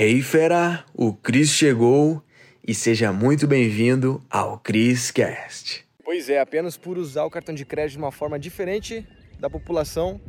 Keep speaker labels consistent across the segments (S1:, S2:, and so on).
S1: Hey fera, o Cris chegou e seja muito bem-vindo ao Cris Cast.
S2: Pois é, apenas por usar o cartão de crédito de uma forma diferente da população,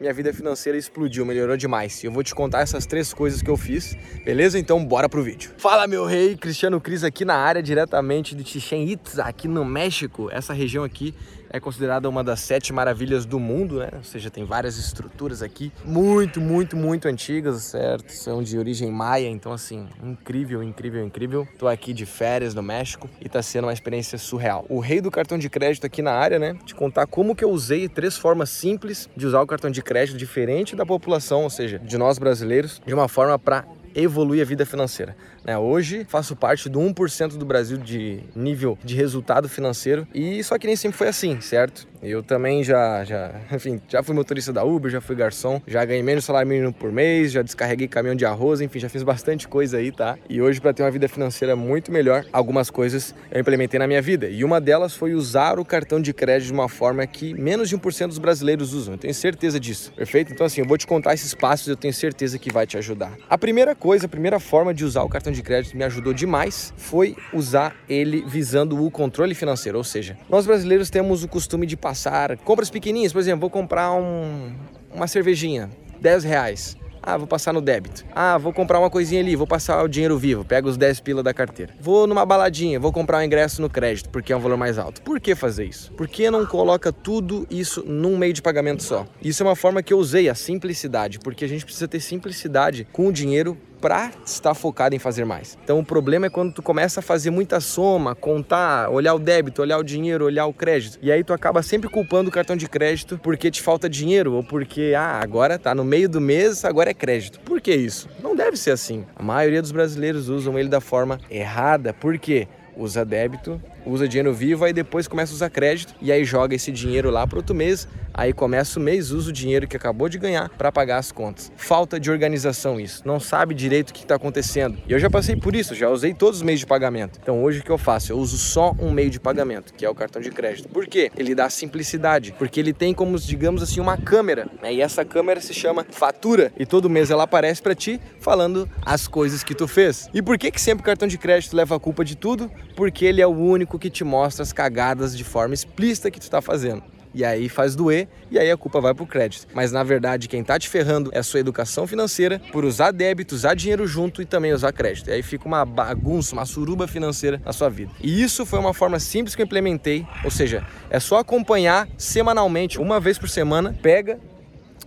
S2: minha vida financeira explodiu, melhorou demais. E eu vou te contar essas três coisas que eu fiz, beleza? Então bora pro vídeo. Fala meu rei, Cristiano Cris aqui na área diretamente de Chichen Itza, aqui no México. Essa região aqui é considerada uma das sete maravilhas do mundo, né? Ou seja, tem várias estruturas aqui, muito, muito, muito antigas, certo? São de origem maia, então assim, incrível, incrível, incrível. Tô aqui de férias no México e tá sendo uma experiência surreal. O rei do cartão de crédito aqui na área, né? Te contar como que eu usei três formas simples de usar o cartão de crédito diferente da população, ou seja, de nós brasileiros, de uma forma para evoluir a vida financeira. Né? Hoje faço parte do 1% do Brasil de nível de resultado financeiro e só que nem sempre foi assim, certo? Eu também já, já, enfim, já fui motorista da Uber, já fui garçom, já ganhei menos salário mínimo por mês, já descarreguei caminhão de arroz, enfim, já fiz bastante coisa aí, tá? E hoje para ter uma vida financeira muito melhor, algumas coisas eu implementei na minha vida e uma delas foi usar o cartão de crédito de uma forma que menos de 1% dos brasileiros usam. Eu tenho certeza disso. Perfeito? Então assim, eu vou te contar esses passos, eu tenho certeza que vai te ajudar. A primeira coisa, a primeira forma de usar o cartão de crédito me ajudou demais foi usar ele visando o controle financeiro. Ou seja, nós brasileiros temos o costume de passar compras pequenininhas, por exemplo, vou comprar um, uma cervejinha, 10 reais. Ah, vou passar no débito. Ah, vou comprar uma coisinha ali, vou passar o dinheiro vivo, pego os 10 pila da carteira. Vou numa baladinha, vou comprar um ingresso no crédito, porque é um valor mais alto. Por que fazer isso? Por que não coloca tudo isso num meio de pagamento só? Isso é uma forma que eu usei, a simplicidade, porque a gente precisa ter simplicidade com o dinheiro para estar focado em fazer mais. Então o problema é quando tu começa a fazer muita soma, contar, olhar o débito, olhar o dinheiro, olhar o crédito. E aí tu acaba sempre culpando o cartão de crédito porque te falta dinheiro ou porque ah, agora tá no meio do mês, agora é crédito. Por que isso? Não deve ser assim. A maioria dos brasileiros usam ele da forma errada. Por quê? Usa débito usa dinheiro vivo, aí depois começa a usar crédito e aí joga esse dinheiro lá para outro mês, aí começa o mês, usa o dinheiro que acabou de ganhar para pagar as contas. Falta de organização isso, não sabe direito o que está acontecendo. E eu já passei por isso, já usei todos os meios de pagamento. Então hoje o que eu faço? Eu uso só um meio de pagamento, que é o cartão de crédito. Por quê? Ele dá simplicidade, porque ele tem como, digamos assim, uma câmera, né? e essa câmera se chama fatura, e todo mês ela aparece para ti falando as coisas que tu fez. E por que que sempre o cartão de crédito leva a culpa de tudo? Porque ele é o único que te mostra as cagadas de forma explícita que tu está fazendo. E aí faz doer e aí a culpa vai pro crédito. Mas na verdade, quem tá te ferrando é a sua educação financeira por usar débito, usar dinheiro junto e também usar crédito. E aí fica uma bagunça, uma suruba financeira na sua vida. E isso foi uma forma simples que eu implementei, ou seja, é só acompanhar semanalmente, uma vez por semana, pega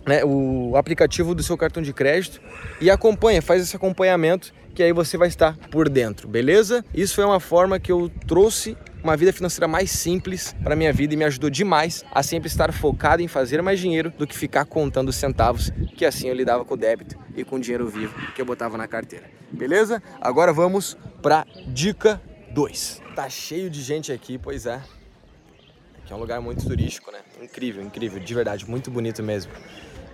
S2: né, o aplicativo do seu cartão de crédito e acompanha, faz esse acompanhamento que aí você vai estar por dentro, beleza? Isso foi uma forma que eu trouxe uma vida financeira mais simples para minha vida e me ajudou demais a sempre estar focado em fazer mais dinheiro do que ficar contando centavos, que assim eu lidava com o débito e com o dinheiro vivo que eu botava na carteira. Beleza? Agora vamos para dica 2. Tá cheio de gente aqui, pois é. Aqui é um lugar muito turístico, né? Incrível, incrível, de verdade, muito bonito mesmo.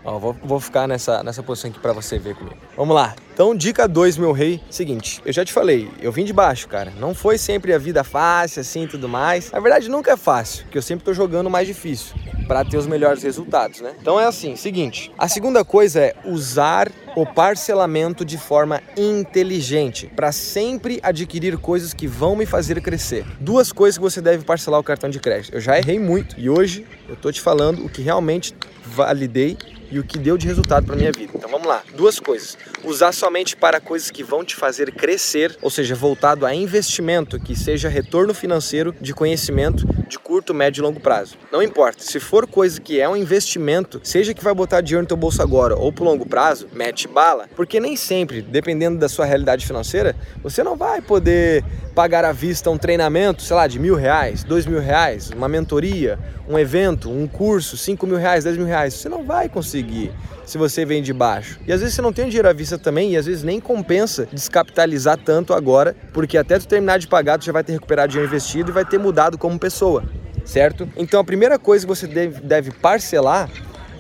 S2: Ó, vou, vou ficar nessa, nessa posição aqui para você ver comigo. Vamos lá. Então, dica 2, meu rei. Seguinte, eu já te falei, eu vim de baixo, cara. Não foi sempre a vida fácil, assim, tudo mais. Na verdade, nunca é fácil, porque eu sempre tô jogando mais difícil para ter os melhores resultados, né? Então é assim, seguinte. A segunda coisa é usar o parcelamento de forma inteligente para sempre adquirir coisas que vão me fazer crescer. Duas coisas que você deve parcelar o cartão de crédito. Eu já errei muito e hoje eu tô te falando o que realmente validei e o que deu de resultado para minha vida. Então vamos lá. Duas coisas. Usar somente para coisas que vão te fazer crescer, ou seja, voltado a investimento, que seja retorno financeiro de conhecimento de curto, médio e longo prazo. Não importa, se for coisa que é um investimento, seja que vai botar dinheiro no teu bolso agora ou pro longo prazo, mete bala, porque nem sempre, dependendo da sua realidade financeira, você não vai poder pagar à vista um treinamento, sei lá, de mil reais, dois mil reais, uma mentoria, um evento, um curso, cinco mil reais, dez mil reais. Você não vai conseguir se você vem de baixo. E às vezes você não tem dinheiro à vista também, e às vezes nem compensa descapitalizar tanto agora, porque até tu terminar de pagar, tu já vai ter recuperado dinheiro investido e vai ter mudado como pessoa, certo? Então a primeira coisa que você deve, parcelar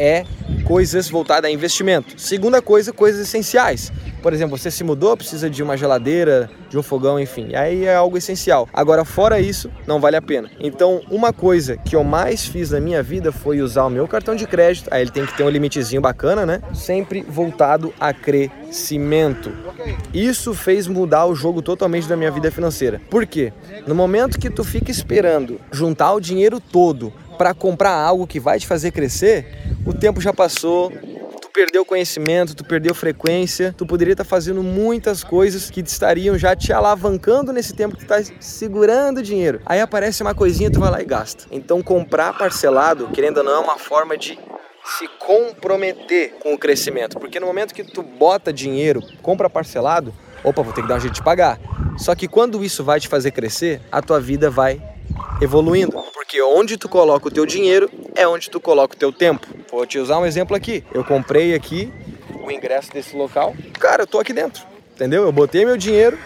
S2: é coisas voltadas a investimento. Segunda coisa, coisas essenciais. Por exemplo, você se mudou, precisa de uma geladeira, de um fogão, enfim. Aí é algo essencial. Agora, fora isso, não vale a pena. Então, uma coisa que eu mais fiz na minha vida foi usar o meu cartão de crédito. Aí ele tem que ter um limitezinho bacana, né? Sempre voltado a crescimento. Isso fez mudar o jogo totalmente da minha vida financeira. Por quê? No momento que tu fica esperando juntar o dinheiro todo para comprar algo que vai te fazer crescer, o tempo já passou, perdeu conhecimento, tu perdeu frequência, tu poderia estar fazendo muitas coisas que estariam já te alavancando nesse tempo que tu está segurando dinheiro. Aí aparece uma coisinha, tu vai lá e gasta. Então comprar parcelado, querendo ou não, é uma forma de se comprometer com o crescimento, porque no momento que tu bota dinheiro, compra parcelado, opa, vou ter que dar um jeito de pagar. Só que quando isso vai te fazer crescer, a tua vida vai evoluindo. Porque onde tu coloca o teu dinheiro é onde tu coloca o teu tempo. Vou te usar um exemplo aqui. Eu comprei aqui o ingresso desse local. Cara, eu tô aqui dentro, entendeu? Eu botei meu dinheiro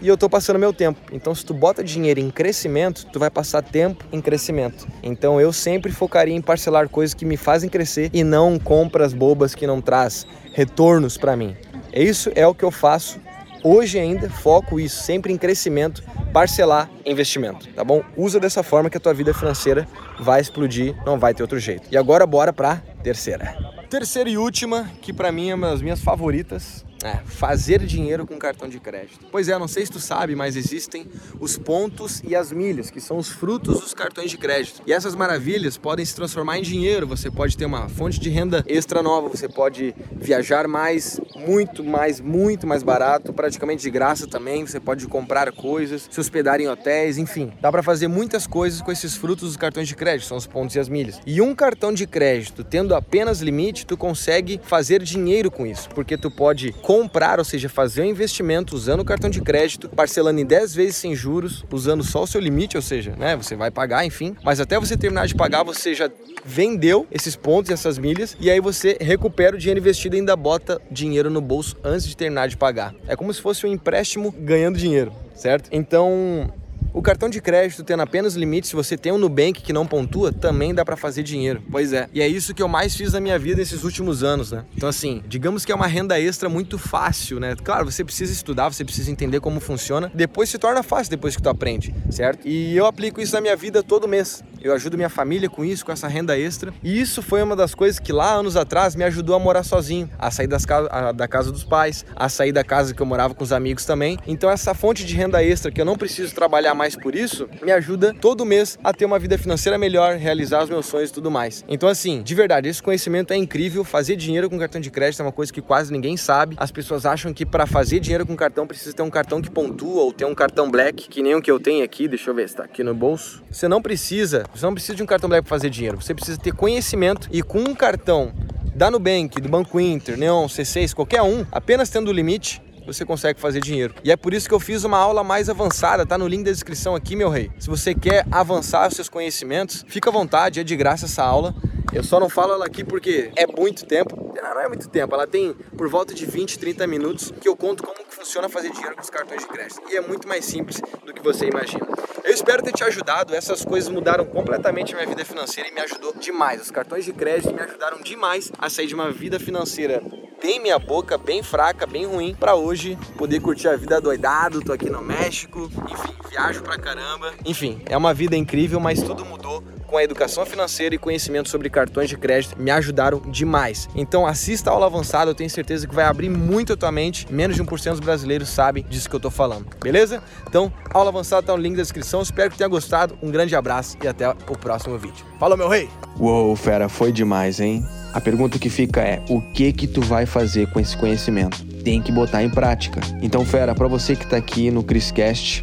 S2: e eu tô passando meu tempo. Então, se tu bota dinheiro em crescimento, tu vai passar tempo em crescimento. Então, eu sempre focaria em parcelar coisas que me fazem crescer e não compras bobas que não traz retornos para mim. Isso é o que eu faço hoje ainda, foco isso sempre em crescimento parcelar investimento, tá bom? Usa dessa forma que a tua vida financeira vai explodir, não vai ter outro jeito. E agora bora para terceira. Terceira e última, que para mim é uma das minhas favoritas, é, fazer dinheiro com cartão de crédito. Pois é, não sei se tu sabe, mas existem os pontos e as milhas, que são os frutos dos cartões de crédito. E essas maravilhas podem se transformar em dinheiro. Você pode ter uma fonte de renda extra nova, você pode viajar mais, muito mais, muito mais barato, praticamente de graça também. Você pode comprar coisas, se hospedar em hotéis, enfim. Dá para fazer muitas coisas com esses frutos dos cartões de crédito, são os pontos e as milhas. E um cartão de crédito, tendo apenas limite, tu consegue fazer dinheiro com isso, porque tu pode comprar, ou seja, fazer um investimento usando o cartão de crédito, parcelando em 10 vezes sem juros, usando só o seu limite, ou seja, né, você vai pagar, enfim, mas até você terminar de pagar, você já vendeu esses pontos e essas milhas e aí você recupera o dinheiro investido e ainda bota dinheiro no bolso antes de terminar de pagar. É como se fosse um empréstimo ganhando dinheiro, certo? Então, o cartão de crédito tendo apenas limite, se você tem um Nubank que não pontua, também dá para fazer dinheiro. Pois é. E é isso que eu mais fiz na minha vida esses últimos anos, né? Então assim, digamos que é uma renda extra muito fácil, né? Claro, você precisa estudar, você precisa entender como funciona. Depois se torna fácil depois que tu aprende, certo? E eu aplico isso na minha vida todo mês. Eu ajudo minha família com isso, com essa renda extra. E isso foi uma das coisas que lá anos atrás me ajudou a morar sozinho, a sair das a, da casa dos pais, a sair da casa que eu morava com os amigos também. Então essa fonte de renda extra que eu não preciso trabalhar mais por isso, me ajuda todo mês a ter uma vida financeira melhor, realizar os meus sonhos e tudo mais. Então, assim, de verdade, esse conhecimento é incrível. Fazer dinheiro com cartão de crédito é uma coisa que quase ninguém sabe. As pessoas acham que para fazer dinheiro com cartão precisa ter um cartão que pontua ou ter um cartão black, que nem o que eu tenho aqui. Deixa eu ver se tá aqui no bolso. Você não precisa, você não precisa de um cartão black para fazer dinheiro. Você precisa ter conhecimento e com um cartão da Nubank, do Banco Inter, Neon, C6, qualquer um, apenas tendo o limite, você consegue fazer dinheiro. E é por isso que eu fiz uma aula mais avançada, tá no link da descrição aqui, meu rei. Se você quer avançar os seus conhecimentos, fica à vontade, é de graça essa aula. Eu só não falo ela aqui porque é muito tempo. Não, é muito tempo, ela tem por volta de 20, 30 minutos que eu conto como funciona fazer dinheiro com os cartões de crédito. E é muito mais simples do que você imagina. Eu espero ter te ajudado, essas coisas mudaram completamente a minha vida financeira e me ajudou demais. Os cartões de crédito me ajudaram demais a sair de uma vida financeira bem minha boca, bem fraca, bem ruim, para hoje poder curtir a vida doidado. Tô aqui no México, enfim, viajo pra caramba. Enfim, é uma vida incrível, mas tudo mudou com a educação financeira e conhecimento sobre cartões de crédito me ajudaram demais. Então assista a aula avançada, eu tenho certeza que vai abrir muito a tua mente. Menos de 1% dos brasileiros sabem disso que eu tô falando, beleza? Então, aula avançada tá no link da descrição. Espero que tenha gostado. Um grande abraço e até o próximo vídeo. Falou, meu rei!
S1: Uou, fera, foi demais, hein? A pergunta que fica é: o que que tu vai fazer com esse conhecimento? Tem que botar em prática. Então, fera, para você que tá aqui no Criscast,